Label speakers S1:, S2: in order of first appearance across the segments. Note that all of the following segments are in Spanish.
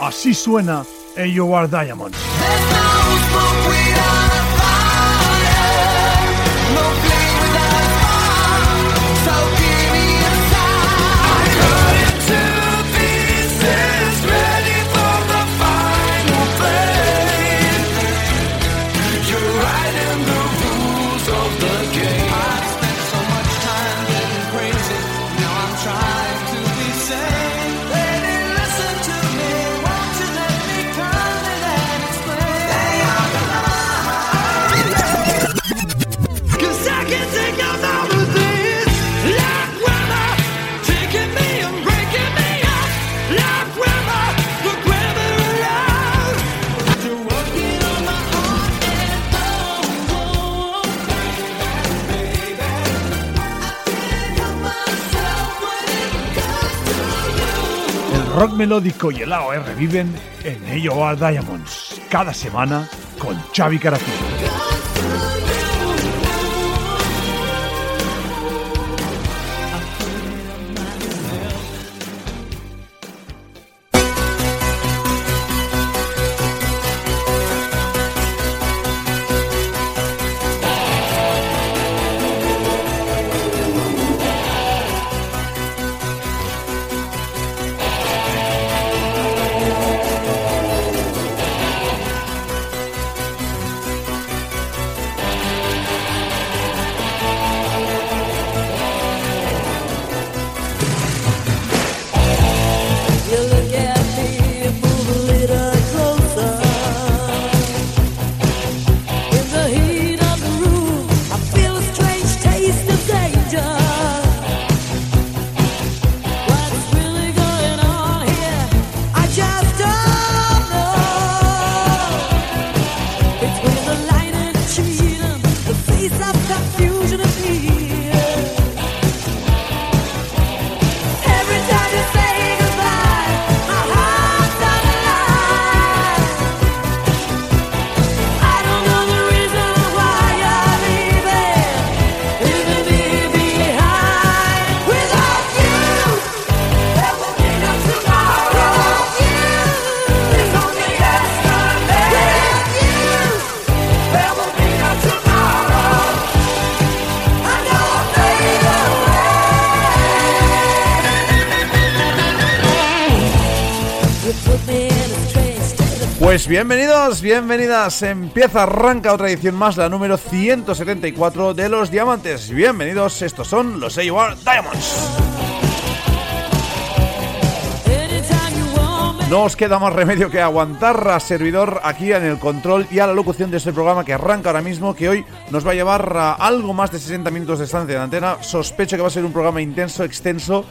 S1: Así suena AOR Diamonds. Rock melódico y el AOR viven en AOR Diamonds, cada semana con Xavi Caracol. Pues bienvenidos, bienvenidas. Empieza, arranca otra edición más, la número 174 de los Diamantes. Bienvenidos, estos son los AOR Diamonds. No os queda más remedio que aguantar a servidor aquí en el control y a la locución de este programa que arranca ahora mismo, que hoy nos va a llevar a algo más de 60 minutos de estancia en antena. Sospecho que va a ser un programa intenso, extenso,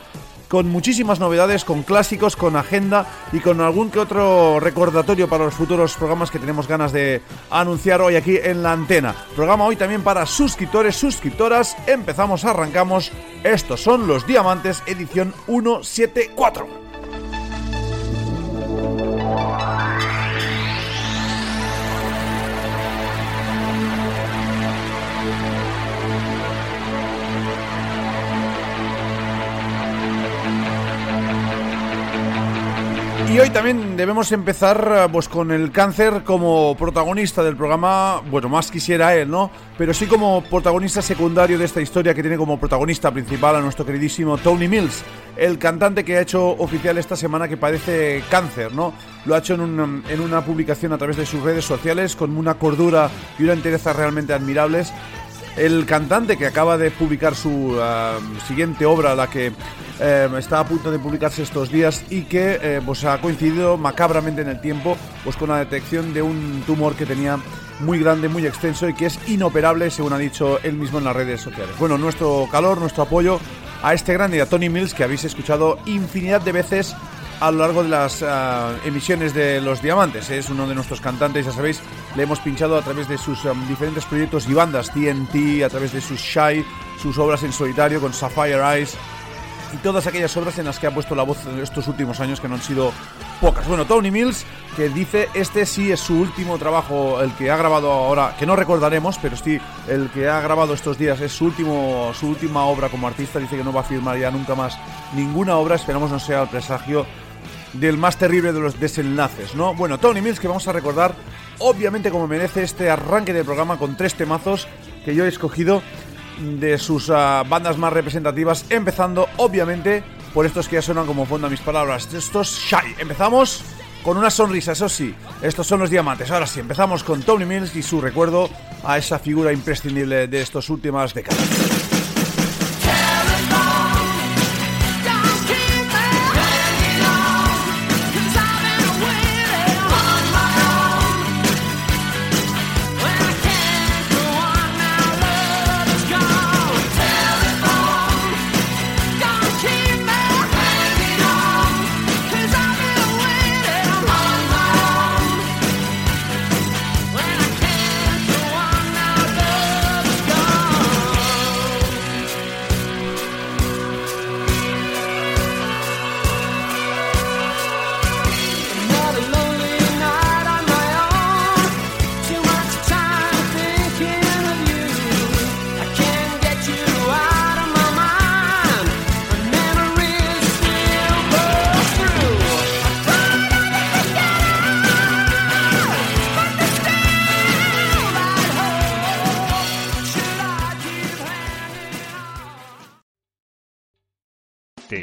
S1: con muchísimas novedades, con clásicos, con agenda y con algún que otro recordatorio para los futuros programas que tenemos ganas de anunciar hoy aquí en la antena. Programa hoy también para suscriptores, suscriptoras. Empezamos, arrancamos. Estos son los Diamantes, edición 174. Hoy también debemos empezar eh, pues con el cáncer como protagonista del programa, bueno, más quisiera él, ¿no? Pero sí como protagonista secundario de esta historia que tiene como protagonista principal a nuestro queridísimo Tony Mills, el cantante que ha hecho oficial esta semana que padece cáncer, ¿no? Lo ha hecho en, en una publicación a través de sus redes sociales con una cordura y una entereza realmente admirables. El cantante que acaba de publicar su ah, siguiente obra, la que eh, está a punto de publicarse estos días y que eh, pues ha coincidido macabramente en el tiempo pues con la detección de un tumor que tenía muy grande, muy extenso y que es inoperable, según ha dicho él mismo en las redes sociales. Bueno, nuestro calor, nuestro apoyo
S2: a este grande y a Tony Mills que habéis escuchado infinidad de veces a lo largo de las ah, emisiones de Los Diamantes. Es uno de nuestros cantantes, ya sabéis, le hemos pinchado a través de sus um, diferentes proyectos y bandas, TNT, a través de sus Shy, sus obras en solitario con Sapphire Eyes y todas aquellas obras en las que ha puesto la voz en estos últimos años que no han sido pocas. Bueno, Tony Mills que dice este sí es su último trabajo, el que ha grabado ahora, que no recordaremos, pero sí el que ha grabado estos días es su último, su última obra como artista. Dice que no va a firmar ya nunca más ninguna obra. Esperamos no sea el presagio del más terrible de los desenlaces, ¿no? Bueno, Tony Mills que vamos a recordar, obviamente como merece este arranque del programa con tres temazos que yo he escogido de sus ah, bandas más representativas, empezando obviamente por estos que ya suenan como fondo a mis palabras, estos Shy. Empezamos con una sonrisa, eso sí, estos son los diamantes. Ahora sí, empezamos con Tony Mills y su recuerdo a esa figura imprescindible de estas últimas décadas.